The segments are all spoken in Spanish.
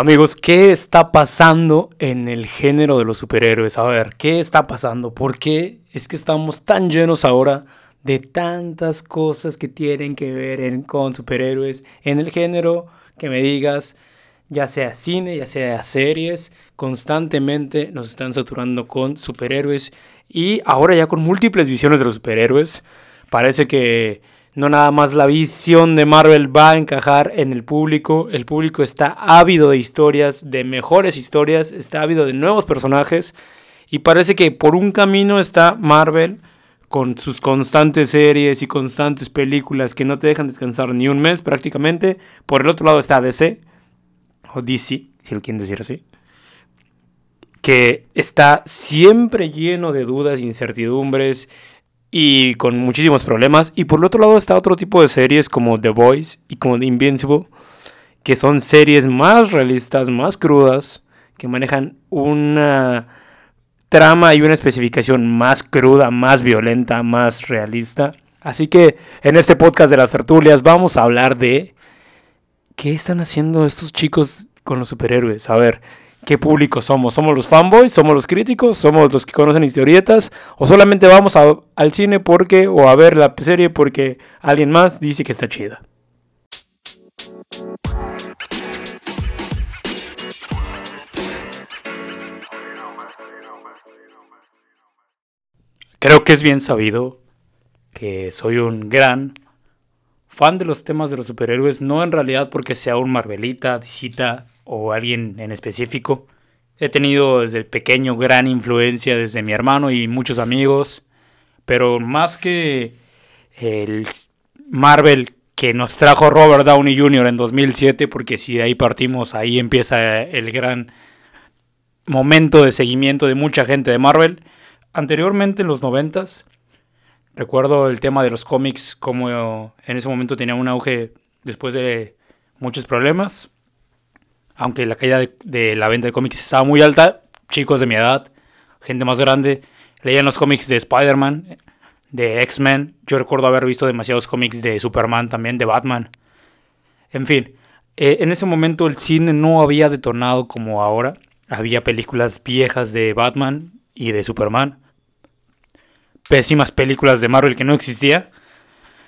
Amigos, ¿qué está pasando en el género de los superhéroes? A ver, ¿qué está pasando? ¿Por qué es que estamos tan llenos ahora de tantas cosas que tienen que ver con superhéroes en el género? Que me digas, ya sea cine, ya sea series, constantemente nos están saturando con superhéroes y ahora ya con múltiples visiones de los superhéroes. Parece que no nada más la visión de Marvel va a encajar en el público. El público está ávido de historias, de mejores historias, está ávido de nuevos personajes. Y parece que por un camino está Marvel con sus constantes series y constantes películas que no te dejan descansar ni un mes prácticamente. Por el otro lado está DC, o DC, si lo quieren decir así, que está siempre lleno de dudas, incertidumbres y con muchísimos problemas. Y por el otro lado está otro tipo de series como The Voice y como The Invincible, que son series más realistas, más crudas, que manejan una trama y una especificación más cruda, más violenta, más realista. Así que en este podcast de las tertulias vamos a hablar de qué están haciendo estos chicos con los superhéroes. A ver, qué público somos. ¿Somos los fanboys? ¿Somos los críticos? ¿Somos los que conocen historietas? ¿O solamente vamos al cine porque, o a ver la serie porque alguien más dice que está chida? Creo que es bien sabido que soy un gran fan de los temas de los superhéroes, no en realidad porque sea un Marvelita, Disita o alguien en específico. He tenido desde pequeño gran influencia desde mi hermano y muchos amigos, pero más que el Marvel que nos trajo Robert Downey Jr. en 2007, porque si de ahí partimos, ahí empieza el gran momento de seguimiento de mucha gente de Marvel. Anteriormente en los 90 recuerdo el tema de los cómics, como en ese momento tenía un auge después de muchos problemas aunque la caída de, la venta de cómics estaba muy alta, chicos de mi edad, gente más grande, leían los cómics de Spider-Man, de X-Men. Yo recuerdo haber visto demasiados cómics de Superman también, de Batman. En fin, eh, en ese momento el cine no había detonado como ahora. Había películas viejas de Batman y de Superman. Pésimas películas de Marvel que no existía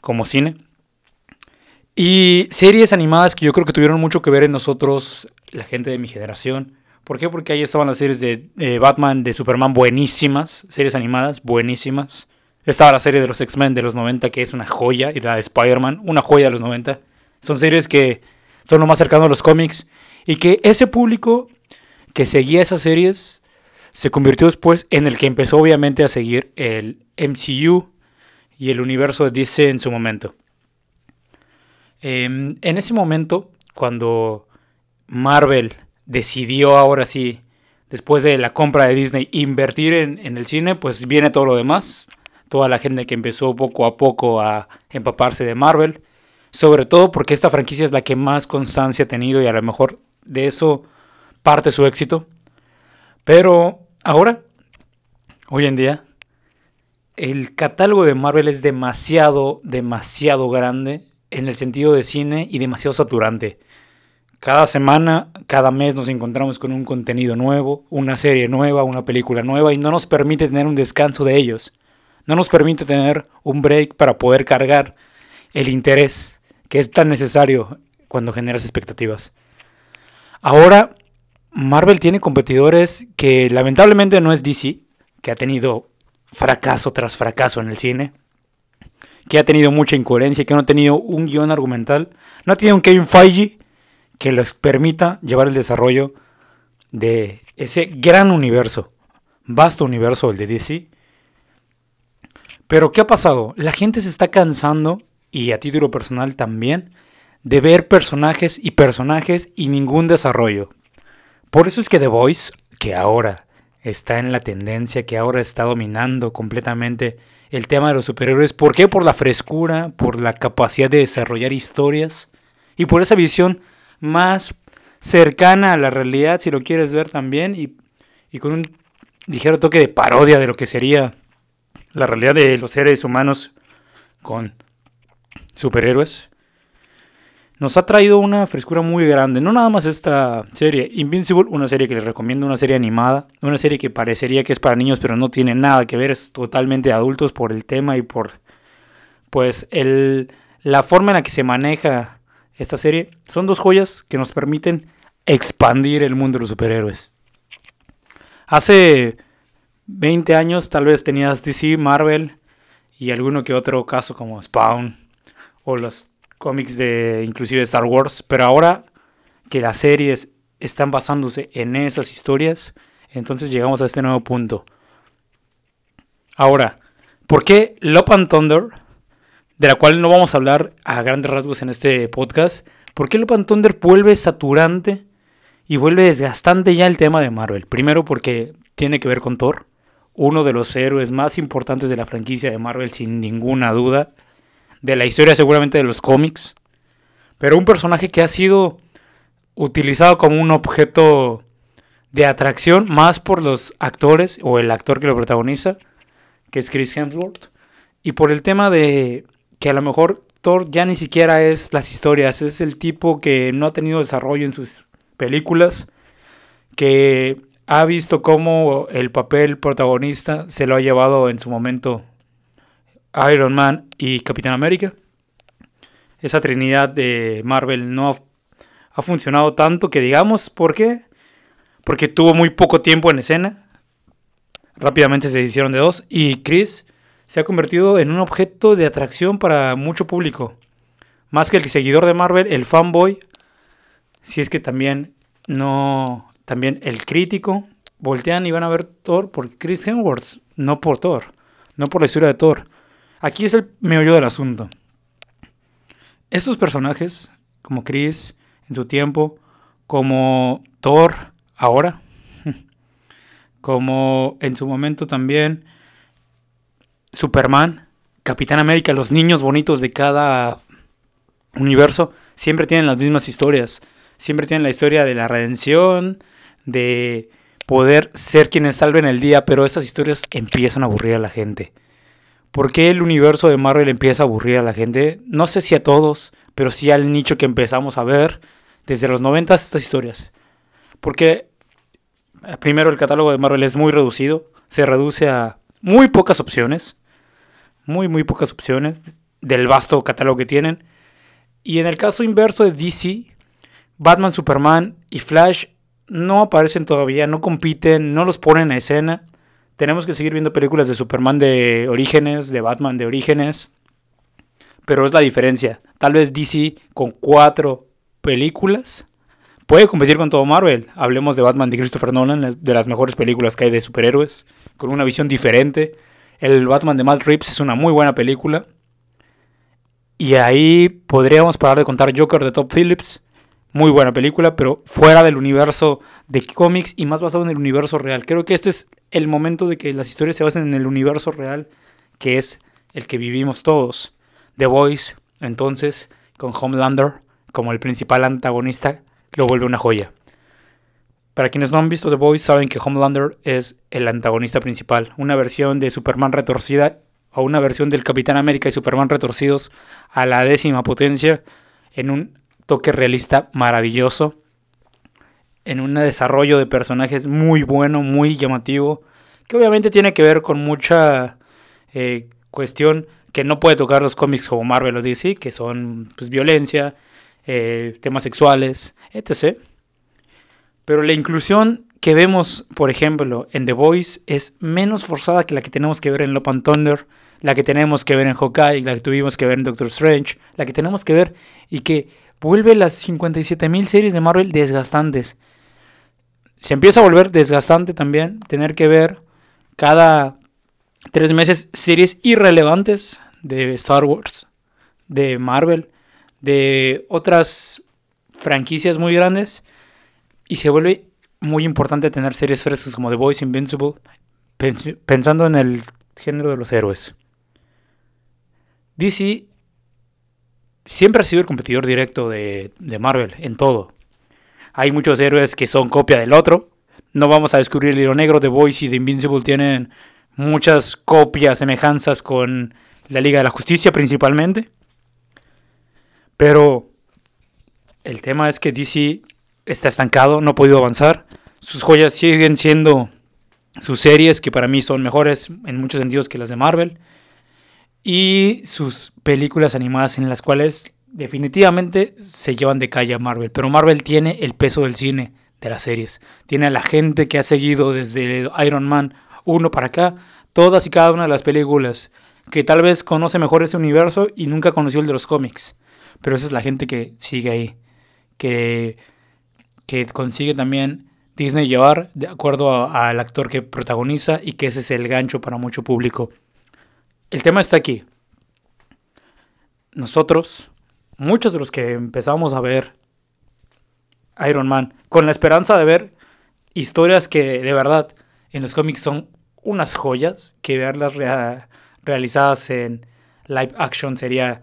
como cine. Y series animadas que yo creo que tuvieron mucho que ver en nosotros, la gente de mi generación. ¿Por qué? Porque ahí estaban las series de Batman, de Superman buenísimas, series animadas buenísimas. Estaba la serie de los X-Men de los 90 que es una joya, y la de Spider-Man, una joya de los 90. Son series que son lo más cercano a los cómics y que ese público que seguía esas series se convirtió después en el que empezó obviamente a seguir el MCU y el universo de DC en su momento. Em, en ese momento, cuando Marvel decidió ahora sí, después de la compra de Disney, invertir en, el cine, pues viene todo lo demás. Toda la gente que empezó poco a poco a empaparse de Marvel. Sobre todo porque esta franquicia es la que más constancia ha tenido y a lo mejor de eso parte su éxito. Pero ahora, hoy en día, el catálogo de Marvel es demasiado, demasiado grande en el sentido de cine y demasiado saturante. Cada semana, cada mes nos encontramos con un contenido nuevo, una serie nueva, una película nueva y no nos permite tener un descanso de ellos. No nos permite tener un break para poder cargar el interés que es tan necesario cuando generas expectativas. Ahora, Marvel tiene competidores que lamentablemente no es DC, que ha tenido fracaso tras fracaso en el cine que ha tenido mucha incoherencia, que no ha tenido un guion argumental, no ha tenido un Kevin Feige que les permita llevar el desarrollo de ese gran universo, vasto universo, el de DC. Pero ¿qué ha pasado? La gente se está cansando, y a título personal también, de ver personajes y personajes y ningún desarrollo. Por eso es que The Voice, que ahora está en la tendencia, que ahora está dominando completamente el tema de los superhéroes. ¿Por qué? Por la frescura, por la capacidad de desarrollar historias y por esa visión más cercana a la realidad, si lo quieres ver también, y, y con un ligero toque de parodia de lo que sería la realidad de los seres humanos con superhéroes. Nos ha traído una frescura muy grande. No nada más esta serie. Invincible, una serie que les recomiendo, una serie animada. Una serie que parecería que es para niños, pero no tiene nada que ver. Es totalmente adultos por el tema y por pues el, la forma en la que se maneja esta serie. Son dos joyas que nos permiten expandir el mundo de los superhéroes. Hace 20 años tal vez tenías DC, Marvel y alguno que otro caso como Spawn o los cómics de inclusive Star Wars, pero ahora que las series están basándose en esas historias, entonces llegamos a este nuevo punto. Ahora, ¿por qué Love and Thunder, de la cual no vamos a hablar a grandes rasgos en este podcast, ¿por qué Love and Thunder vuelve saturante y vuelve desgastante ya el tema de Marvel? Primero porque tiene que ver con Thor, uno de los héroes más importantes de la franquicia de Marvel sin ninguna duda de la historia seguramente de los cómics, pero un personaje que ha sido utilizado como un objeto de atracción más por los actores o el actor que lo protagoniza, que es Chris Hemsworth, y por el tema de que a lo mejor Thor ya ni siquiera es las historias, es el tipo que no ha tenido desarrollo en sus películas, que ha visto cómo el papel protagonista se lo ha llevado en su momento Iron Man y Capitán América. Esa trinidad de Marvel no ha, funcionado tanto que digamos, ¿por qué? Porque tuvo muy poco tiempo en escena. Rápidamente se hicieron de dos y Chris se ha convertido en un objeto de atracción para mucho público. Más que el seguidor de Marvel, el fanboy, si es que también no, también el crítico, voltean y van a ver Thor por Chris Hemsworth, no por Thor, no por la historia de Thor. Aquí es el meollo del asunto. Estos personajes, como Chris en su tiempo, como Thor ahora, como en su momento también Superman, Capitán América, los niños bonitos de cada universo, siempre tienen las mismas historias. Siempre tienen la historia de la redención, de poder ser quienes salven el día, pero esas historias empiezan a aburrir a la gente. ¿Por qué el universo de Marvel empieza a aburrir a la gente? No sé si a todos, pero sí al nicho que empezamos a ver desde los 90 estas historias. Porque eh, primero el catálogo de Marvel es muy reducido, se reduce a muy pocas opciones, muy muy pocas opciones del vasto catálogo que tienen. Y en el caso inverso de DC, Batman, Superman y Flash no aparecen todavía, no compiten, no los ponen a escena tenemos que seguir viendo películas de Superman de orígenes, de Batman de orígenes. Pero es la diferencia. Tal vez DC con cuatro películas puede competir con todo Marvel. Hablemos de Batman de Christopher Nolan, de las mejores películas que hay de superhéroes, con una visión diferente. El Batman de Matt Reeves es una muy buena película. Y ahí podríamos parar de contar Joker de Top Phillips. Muy buena película, pero fuera del universo de cómics y más basado en el universo real. Creo que este es el momento de que las historias se basen en el universo real, que es el que vivimos todos. The Voice, entonces, con Homelander como el principal antagonista, lo vuelve una joya. Para quienes no han visto The Voice, saben que Homelander es el antagonista principal, una versión de Superman retorcida o una versión del Capitán América y Superman retorcidos a la décima potencia en un toque realista maravilloso en un desarrollo de personajes muy bueno, muy llamativo, que obviamente tiene que ver con mucha eh, cuestión que no puede tocar los cómics como Marvel o DC, que son pues, violencia, eh, temas sexuales, etc. Pero la inclusión que vemos, por ejemplo, en The Voice es menos forzada que la que tenemos que ver en Love and Thunder, la que tenemos que ver en Hawkeye, la que tuvimos que ver en Doctor Strange, la que tenemos que ver y que vuelve las 57.000 series de Marvel desgastantes se empieza a volver desgastante también tener que ver cada tres meses series irrelevantes de Star Wars, de Marvel, de otras franquicias muy grandes y se vuelve muy importante tener series frescas como The Voice Invincible pensando en el género de los héroes. DC siempre ha sido el competidor directo de, Marvel en todo. Hay muchos héroes que son copia del otro. No vamos a descubrir el hilo negro. de Voice y The Invincible tienen muchas copias, semejanzas con la Liga de la Justicia principalmente. Pero El tema es que DC está estancado, no ha podido avanzar. Sus joyas siguen siendo sus series, que para mí son mejores en muchos sentidos que las de Marvel. Y sus películas animadas en las cuales definitivamente se llevan de calle a Marvel. Pero Marvel tiene el peso del cine, de las series. Tiene a la gente que ha seguido desde Iron Man 1 para acá, todas y cada una de las películas. Que tal vez conoce mejor ese universo y nunca conoció el de los cómics. Pero esa es la gente que sigue ahí. Que, que consigue también Disney llevar de acuerdo al actor que protagoniza y que ese es el gancho para mucho público. El tema está aquí. Nosotros, muchos de los que empezamos a ver Iron Man, con la esperanza de ver historias que de verdad en los cómics son unas joyas, que verlas realizadas en live action sería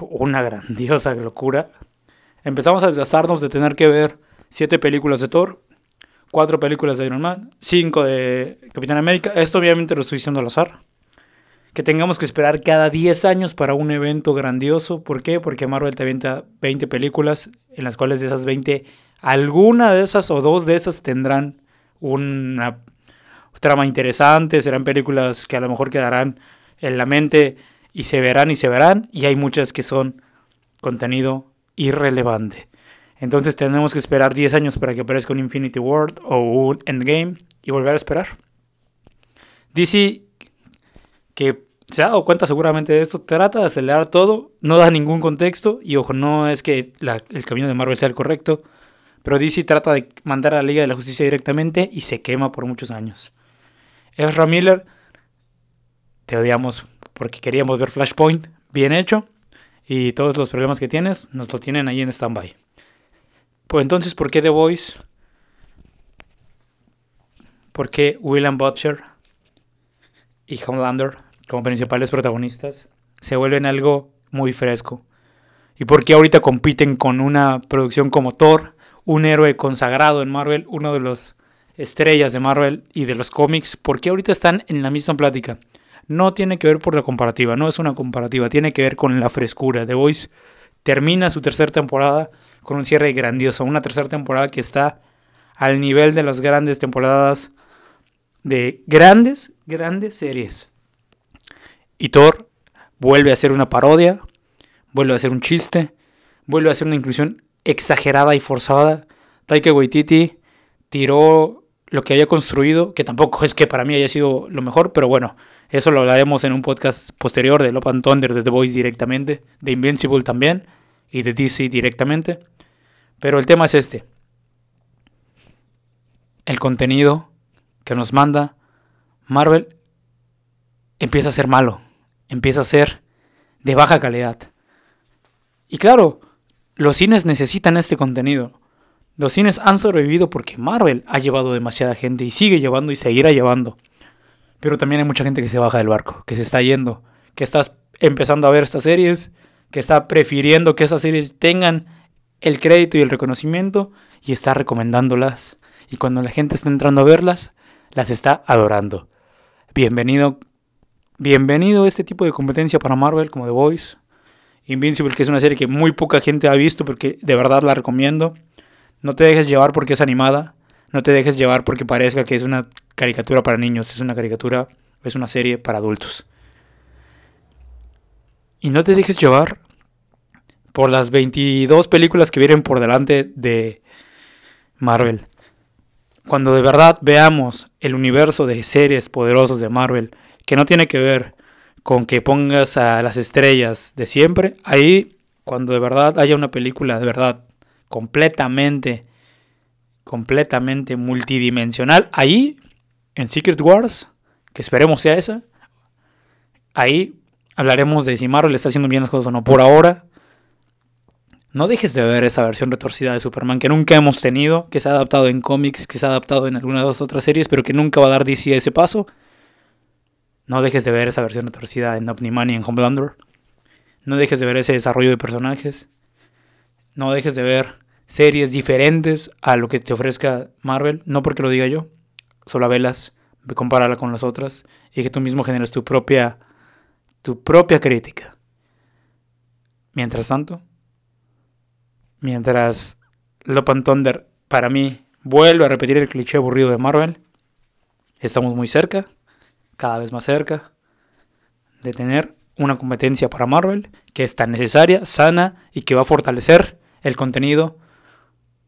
una grandiosa locura. Empezamos a desgastarnos de tener que ver siete películas de Thor, cuatro películas de Iron Man, cinco de Capitán América. Esto obviamente lo estoy diciendo al azar. Que tengamos que esperar cada 10 años para un evento grandioso. ¿Por qué? Porque Marvel te avienta 20 películas, en las cuales de esas 20, alguna de esas o dos de esas tendrán una trama interesante, serán películas que a lo mejor quedarán en la mente y se verán y se verán. Y hay muchas que son contenido irrelevante. Entonces tenemos que esperar 10 años para que aparezca un Infinity World o un Endgame y volver a esperar. DC, que se ha dado cuenta seguramente de esto, trata de acelerar todo, no da ningún contexto y ojo, no es que el camino de Marvel sea el correcto, pero DC trata de mandar a la Liga de la Justicia directamente y se quema por muchos años. Ezra Miller, te odiamos porque queríamos ver Flashpoint bien hecho y todos los problemas que tienes nos lo tienen ahí en stand-by. Pues entonces, ¿por qué The Voice? ¿Por qué William Butcher y Homelander como principales protagonistas se vuelven algo muy fresco? ¿Y por qué ahorita compiten con una producción como Thor, un héroe consagrado en Marvel, uno de los estrellas de Marvel y de los cómics? ¿Por qué ahorita están en la misma plática? No tiene que ver por la comparativa, no es una comparativa, tiene que ver con la frescura. The Voice termina su tercera temporada con un cierre grandioso. Una tercera temporada que está al nivel de las grandes temporadas de grandes, grandes series. Y Thor vuelve a ser una parodia, vuelve a ser un chiste, vuelve a ser una inclusión exagerada y forzada. Taika Waititi tiró lo que había construido, que tampoco es que para mí haya sido lo mejor, pero bueno, eso lo hablaremos en un podcast posterior de Love and Thunder, de The Voice directamente, de Invincible también y de DC directamente. Pero el tema es este. El contenido que nos manda Marvel empieza a ser malo, empieza a ser de baja calidad. Y claro, los cines necesitan este contenido. Los cines han sobrevivido porque Marvel ha llevado demasiada gente y sigue llevando y seguirá llevando. Pero también hay mucha gente que se baja del barco, que se está yendo, que está empezando a ver estas series, que está prefiriendo que esas series tengan el crédito y el reconocimiento y está recomendándolas. Y cuando la gente está entrando a verlas, las está adorando. Bienvenido, bienvenido a este tipo de competencia para Marvel como The Voice. Invincible, que es una serie que muy poca gente ha visto porque de verdad la recomiendo. No te dejes llevar porque es animada. No te dejes llevar porque parezca que es una caricatura para niños. Es una caricatura, es una serie para adultos. Y no te dejes llevar por las 22 películas que vienen por delante de Marvel. Cuando de verdad veamos el universo de series poderosos de Marvel, que no tiene que ver con que pongas a las estrellas de siempre, ahí cuando de verdad haya una película de verdad completamente, completamente multidimensional, ahí en Secret Wars, que esperemos sea esa, ahí hablaremos de si Marvel está haciendo bien las cosas o no. Por ahora, no dejes de ver esa versión retorcida de Superman que nunca hemos tenido, que se ha adaptado en cómics, que se ha adaptado en algunas otras series, pero que nunca va a dar DC ese paso. No dejes de ver esa versión retorcida en Omniman y en Homelander. No dejes de ver ese desarrollo de personajes. No dejes de ver series diferentes a lo que te ofrezca Marvel. No porque lo diga yo. Solo velas, compárala con las otras y que tú mismo generes tu propia, tu propia crítica. Mientras tanto, Mientras Love and Thunder, para mí, vuelve a repetir el cliché aburrido de Marvel. Estamos muy cerca, cada vez más cerca, de tener una competencia para Marvel que es tan necesaria, sana y que va a fortalecer el contenido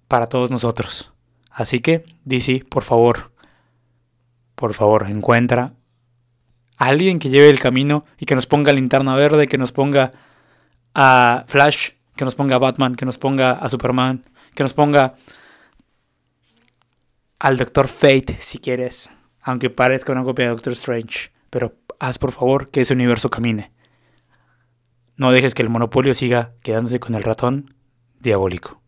para todos nosotros. Así que, DC, por favor, por favor, encuentra a alguien que lleve el camino y que nos ponga linterna verde, que nos ponga a Flash, que nos ponga a Batman, que nos ponga a Superman, que nos ponga al Doctor Fate, si quieres. Aunque parezca una copia de Doctor Strange. Pero haz por favor que ese universo camine. No dejes que el monopolio siga quedándose con el ratón diabólico.